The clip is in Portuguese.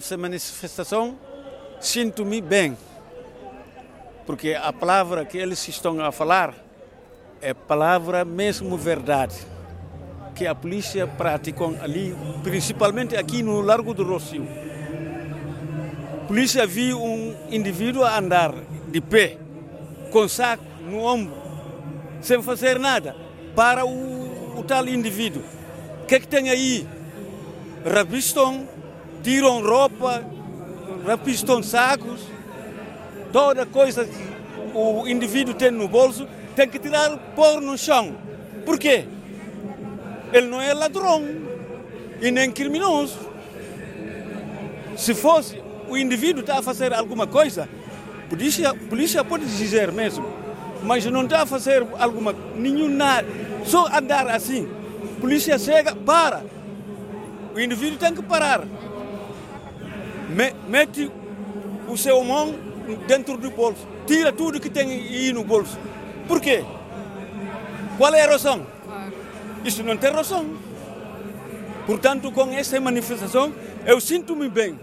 essa manifestação, sinto-me bem. Porque a palavra que eles estão a falar é palavra mesmo verdade. Que a polícia praticou ali, principalmente aqui no Largo do Rocio. A polícia viu um indivíduo andar de pé, com saco no ombro, sem fazer nada, para o, o tal indivíduo. O que é que tem aí? Rapistam, tiram roupa, rapistam sacos, toda coisa que o indivíduo tem no bolso, tem que tirar pôr no chão. Por quê? Ele não é ladrão e nem criminoso. Se fosse o indivíduo está a fazer alguma coisa, polícia, polícia pode dizer mesmo, mas não está a fazer alguma, nenhum nada, só andar assim. Polícia chega, para. O indivíduo tem que parar. Mete o seu mão dentro do bolso, tira tudo que tem aí no bolso. Por quê? Qual é a razão? Isso não tem razão. Portanto, com essa manifestação, eu sinto-me bem.